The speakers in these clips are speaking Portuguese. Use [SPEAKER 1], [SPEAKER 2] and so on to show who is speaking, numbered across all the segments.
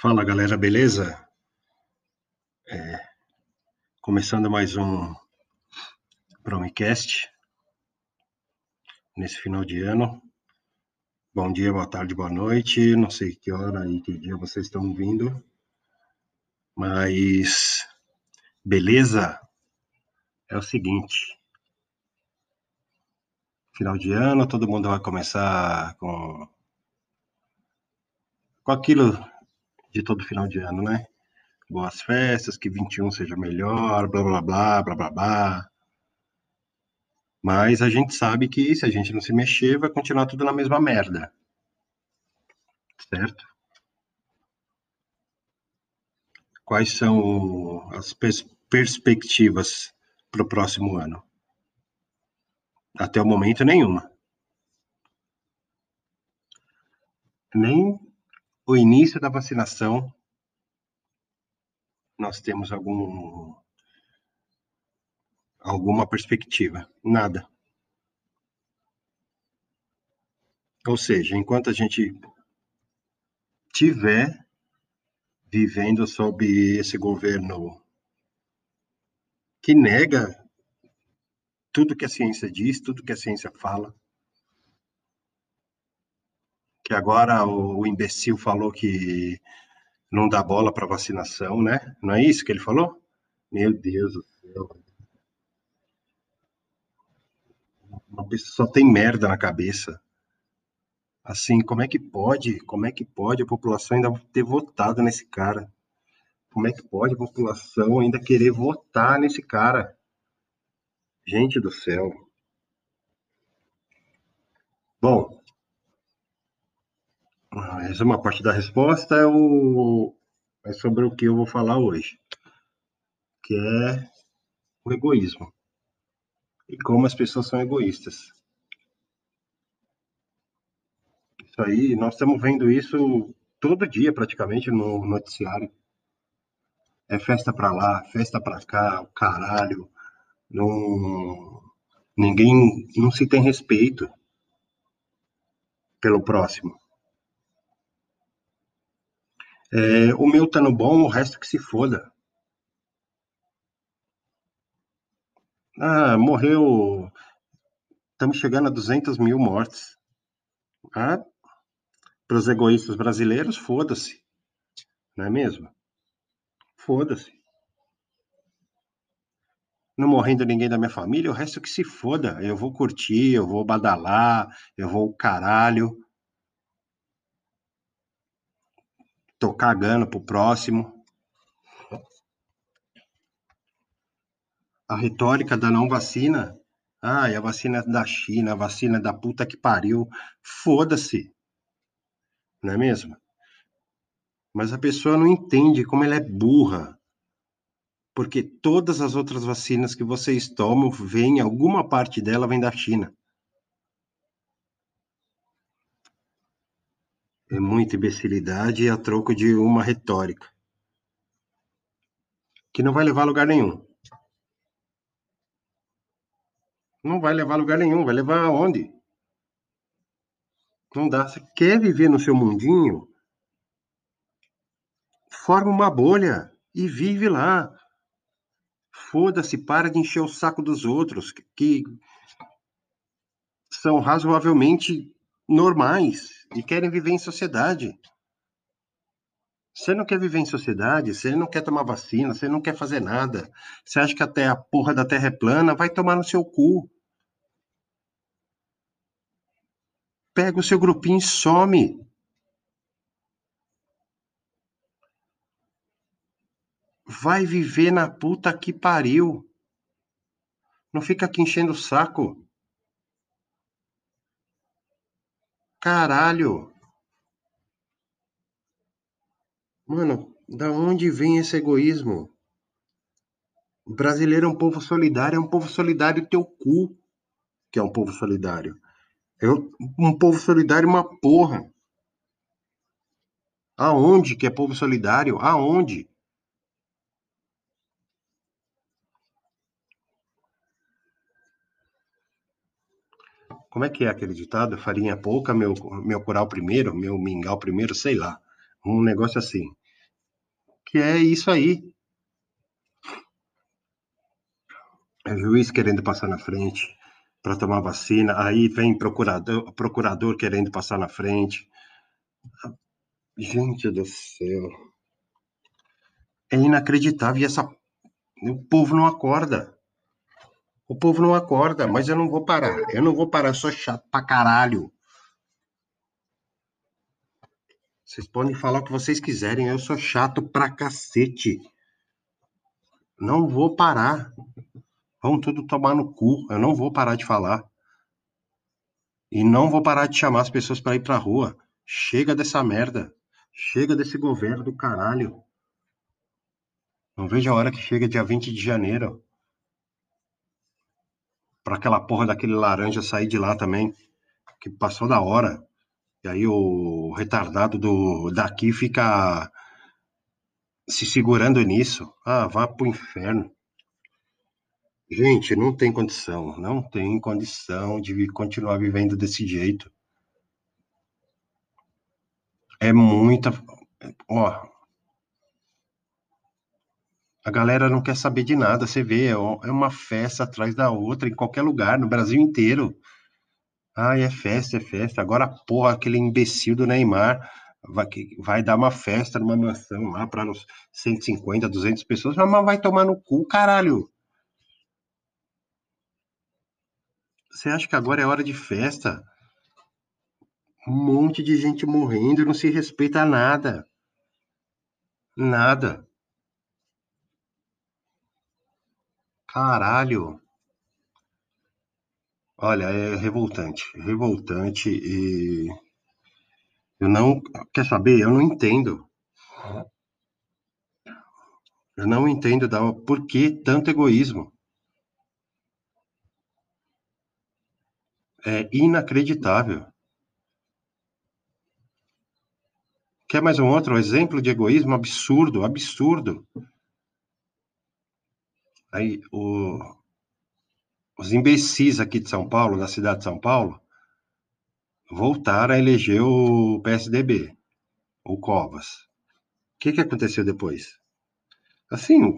[SPEAKER 1] Fala galera, beleza? É, começando mais um Promicast nesse final de ano. Bom dia, boa tarde, boa noite. Não sei que hora e que dia vocês estão vindo, mas beleza? É o seguinte: final de ano, todo mundo vai começar com com aquilo de todo final de ano, né? Boas festas, que 21 seja melhor, blá blá blá, blá blá blá. Mas a gente sabe que se a gente não se mexer, vai continuar tudo na mesma merda. Certo? Quais são as pers perspectivas para o próximo ano? Até o momento, nenhuma. Nem o início da vacinação, nós temos algum alguma perspectiva? Nada. Ou seja, enquanto a gente tiver vivendo sob esse governo que nega tudo que a ciência diz, tudo que a ciência fala, que agora o, o imbecil falou que não dá bola para vacinação, né? Não é isso que ele falou? Meu Deus do céu. Uma pessoa só tem merda na cabeça. Assim, como é que pode? Como é que pode a população ainda ter votado nesse cara? Como é que pode a população ainda querer votar nesse cara? Gente do céu. Bom, é uma parte da resposta é, o, é sobre o que eu vou falar hoje, que é o egoísmo e como as pessoas são egoístas. Isso aí, nós estamos vendo isso todo dia praticamente no noticiário. É festa para lá, festa para cá, o caralho. Não, ninguém, não se tem respeito pelo próximo. É, o meu tá no bom, o resto que se foda. Ah, morreu. Estamos chegando a 200 mil mortes. Ah, para os egoístas brasileiros, foda-se. Não é mesmo? Foda-se. Não morrendo ninguém da minha família, o resto que se foda. Eu vou curtir, eu vou badalar, eu vou caralho. Tô cagando pro próximo. A retórica da não vacina. Ah, a vacina é da China, a vacina é da puta que pariu. Foda-se. Não é mesmo? Mas a pessoa não entende como ela é burra. Porque todas as outras vacinas que vocês tomam, vem, alguma parte dela vem da China. É muita imbecilidade a troco de uma retórica. Que não vai levar a lugar nenhum. Não vai levar a lugar nenhum. Vai levar aonde? Não dá. Você quer viver no seu mundinho? Forma uma bolha e vive lá. Foda-se, para de encher o saco dos outros, que são razoavelmente normais e querem viver em sociedade. Você não quer viver em sociedade, você não quer tomar vacina, você não quer fazer nada. Você acha que até a porra da terra é plana, vai tomar no seu cu. Pega o seu grupinho e some. Vai viver na puta que pariu. Não fica aqui enchendo o saco. Caralho! Mano, da onde vem esse egoísmo? O brasileiro é um povo solidário, é um povo solidário teu cu, que é um povo solidário. É um povo solidário uma porra. Aonde que é povo solidário? Aonde? Como é que é aquele ditado? Farinha pouca, meu, meu coral primeiro, meu mingau primeiro, sei lá. Um negócio assim. Que é isso aí. É juiz querendo passar na frente para tomar vacina, aí vem procurador, procurador querendo passar na frente. Gente do céu. É inacreditável. E essa. O povo não acorda. O povo não acorda, mas eu não vou parar. Eu não vou parar, eu sou chato pra caralho. Vocês podem falar o que vocês quiserem, eu sou chato pra cacete. Não vou parar. Vão tudo tomar no cu. Eu não vou parar de falar. E não vou parar de chamar as pessoas para ir pra rua. Chega dessa merda. Chega desse governo do caralho. Não vejo a hora que chega dia 20 de janeiro. Pra aquela porra daquele laranja sair de lá também. Que passou da hora. E aí o retardado do daqui fica se segurando nisso. Ah, vá pro inferno. Gente, não tem condição, não tem condição de continuar vivendo desse jeito. É muita, ó, a galera não quer saber de nada, você vê, é, é uma festa atrás da outra em qualquer lugar, no Brasil inteiro. Ai, é festa, é festa. Agora, porra, aquele imbecil do Neymar vai, vai dar uma festa numa mansão lá para uns 150, 200 pessoas, mas vai tomar no cu, caralho. Você acha que agora é hora de festa? Um monte de gente morrendo, não se respeita nada. Nada. Caralho. Olha, é revoltante, revoltante e eu não, quer saber? Eu não entendo. Eu não entendo da por que tanto egoísmo. É inacreditável. Quer mais um outro exemplo de egoísmo absurdo, absurdo? Aí, o, os imbecis aqui de São Paulo, da cidade de São Paulo, voltaram a eleger o PSDB, o Covas. O que, que aconteceu depois? Assim,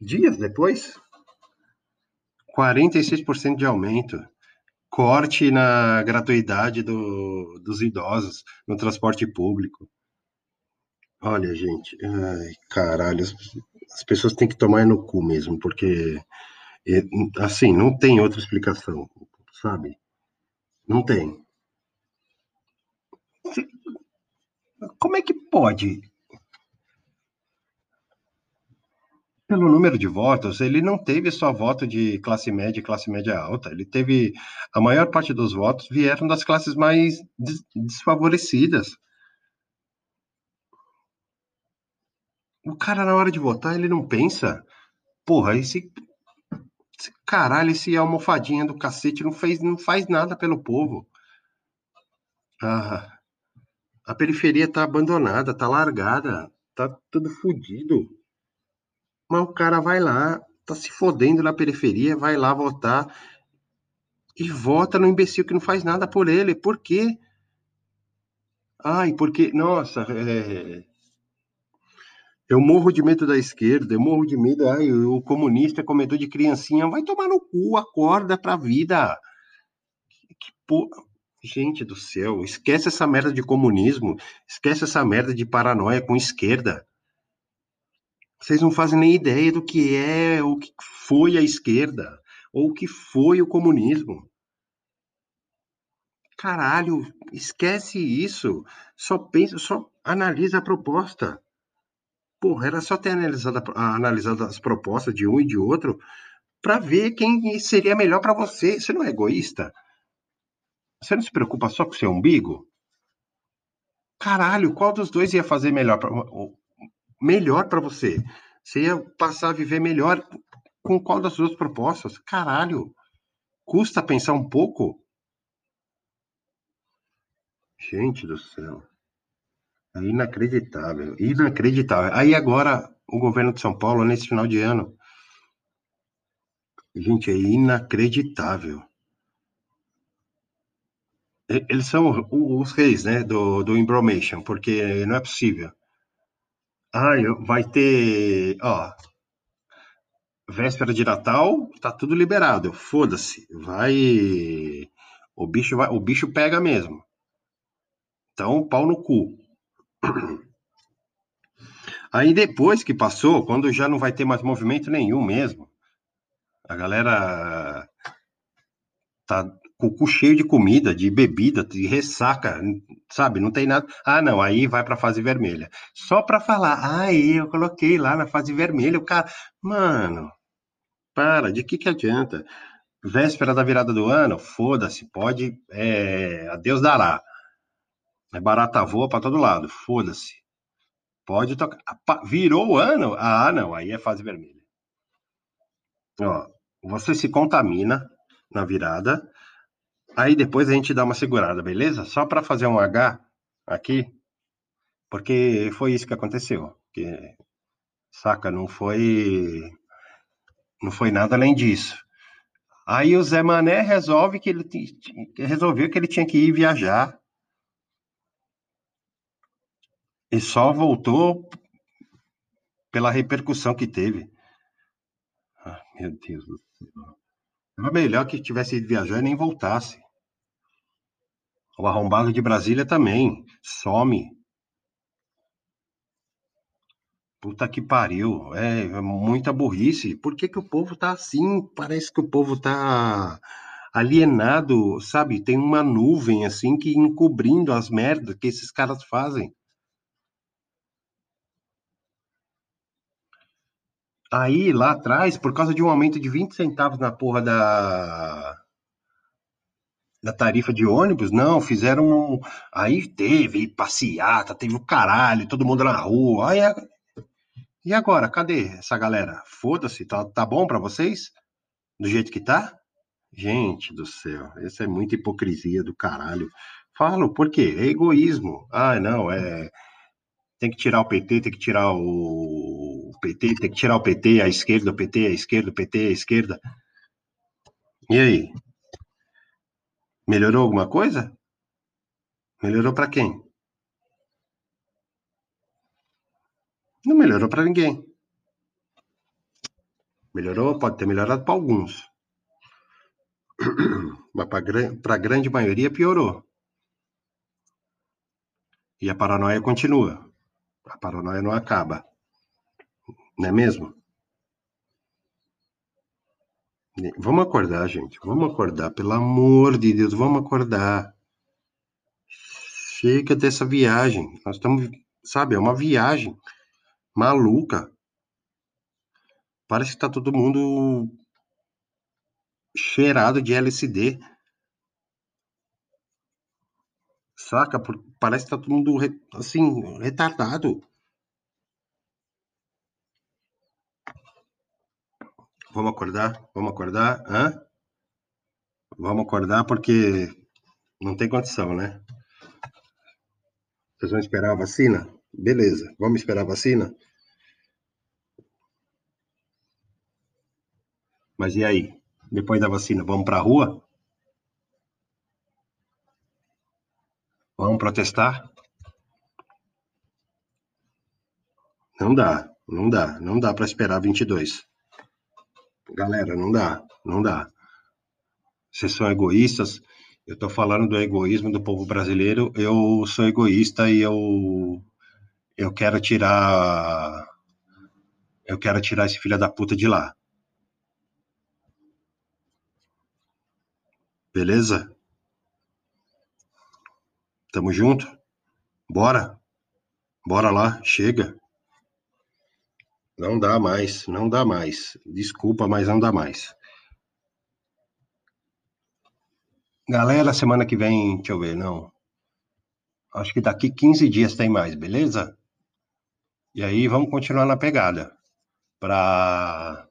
[SPEAKER 1] dias depois, 46% de aumento, corte na gratuidade do, dos idosos no transporte público. Olha, gente, ai, caralho, as, as pessoas têm que tomar no cu mesmo, porque assim, não tem outra explicação, sabe? Não tem. Como é que pode? Pelo número de votos, ele não teve só voto de classe média e classe média alta. Ele teve. A maior parte dos votos vieram das classes mais desfavorecidas. O cara, na hora de votar, ele não pensa. Porra, esse Caralho, esse almofadinha do cacete não, fez, não faz nada pelo povo. Ah, a periferia tá abandonada, tá largada, tá tudo fodido. Mas o cara vai lá, tá se fodendo na periferia, vai lá votar e vota no imbecil que não faz nada por ele. Por quê? Ai, porque, nossa, é, eu morro de medo da esquerda, eu morro de medo. Ai, o comunista comentou de criancinha. Vai tomar no cu, acorda pra vida. Que porra. Gente do céu, esquece essa merda de comunismo, esquece essa merda de paranoia com esquerda. Vocês não fazem nem ideia do que é, o que foi a esquerda, ou o que foi o comunismo. Caralho, esquece isso. Só pensa, só analisa a proposta. Porra, era só ter analisado, analisado as propostas de um e de outro para ver quem seria melhor para você. Você não é egoísta? Você não se preocupa só com o seu umbigo? Caralho, qual dos dois ia fazer melhor pra, melhor para você? Você ia passar a viver melhor com qual das duas propostas? Caralho, custa pensar um pouco? Gente do céu. É inacreditável, inacreditável. Aí agora, o governo de São Paulo, nesse final de ano, gente, é inacreditável. Eles são os reis, né, do, do embromation, porque não é possível. Ah, vai ter, ó, véspera de Natal, tá tudo liberado. Foda-se, vai, o bicho vai, o bicho pega mesmo. Então, pau no cu. Aí depois que passou, quando já não vai ter mais movimento nenhum mesmo, a galera tá com o cu cheio de comida, de bebida, de ressaca, sabe? Não tem nada. Ah, não, aí vai para fase vermelha. Só para falar, aí eu coloquei lá na fase vermelha, o cara, mano, para, de que que adianta? Véspera da virada do ano, foda-se, pode, é, a Deus dará. É barata voa para todo lado, foda-se. Pode tocar. Virou o ano? Ah, não, aí é fase vermelha. Ó, você se contamina na virada, aí depois a gente dá uma segurada, beleza? Só para fazer um H aqui, porque foi isso que aconteceu. Saca, não foi não foi nada além disso. Aí o Zé Mané resolve que ele resolveu que ele tinha que ir viajar e só voltou pela repercussão que teve. Ah, meu Deus do céu. Era melhor que tivesse ido viajar e nem voltasse. O arrombado de Brasília também. Some. Puta que pariu. É, é muita burrice. Por que, que o povo tá assim? Parece que o povo tá alienado, sabe? Tem uma nuvem assim que encobrindo as merdas que esses caras fazem. Aí, lá atrás, por causa de um aumento de 20 centavos na porra da, da tarifa de ônibus, não, fizeram. Um... Aí teve passeata, teve o caralho, todo mundo na rua. Aí, e agora, cadê essa galera? Foda-se, tá, tá bom para vocês? Do jeito que tá? Gente do céu, essa é muita hipocrisia do caralho. Falo, por quê? É egoísmo. Ah, não, é. Tem que tirar o PT, tem que tirar o PT, tem que tirar o PT, a esquerda, o PT, a esquerda, o PT, a esquerda. E aí? Melhorou alguma coisa? Melhorou para quem? Não melhorou para ninguém. Melhorou, pode ter melhorado para alguns. Mas para a grande maioria piorou. E a paranoia continua. A paranoia não acaba. Não é mesmo? Vamos acordar, gente. Vamos acordar. Pelo amor de Deus, vamos acordar. Chega dessa viagem. Nós estamos, sabe, é uma viagem maluca. Parece que está todo mundo cheirado de LSD. Saca? Parece que tá todo mundo assim, retardado. Vamos acordar? Vamos acordar? Hã? Vamos acordar porque não tem condição, né? Vocês vão esperar a vacina? Beleza, vamos esperar a vacina? Mas e aí? Depois da vacina, vamos para a rua? Vamos protestar? Não dá, não dá, não dá para esperar 22. Galera, não dá, não dá. Vocês são egoístas. Eu estou falando do egoísmo do povo brasileiro. Eu sou egoísta e eu eu quero tirar eu quero tirar esse filho da puta de lá. Beleza? Tamo junto? Bora? Bora lá, chega. Não dá mais, não dá mais. Desculpa, mas não dá mais. Galera, semana que vem, deixa eu ver, não. Acho que daqui 15 dias tem mais, beleza? E aí vamos continuar na pegada. Pra.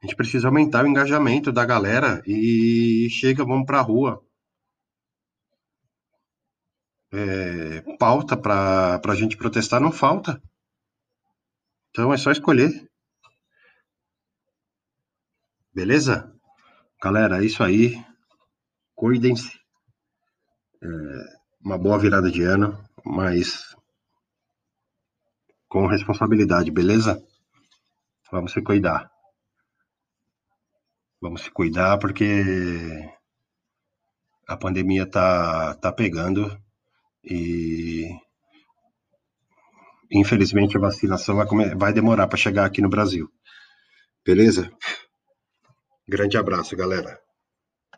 [SPEAKER 1] A gente precisa aumentar o engajamento da galera e chega, vamos pra rua. É, pauta para a gente protestar não falta. Então é só escolher. Beleza? Galera, é isso aí. Cuidem-se. É uma boa virada de ano, mas com responsabilidade, beleza? Vamos se cuidar. Vamos se cuidar porque a pandemia tá, tá pegando e infelizmente a vacinação vai, vai demorar para chegar aqui no Brasil. Beleza? Grande abraço, galera.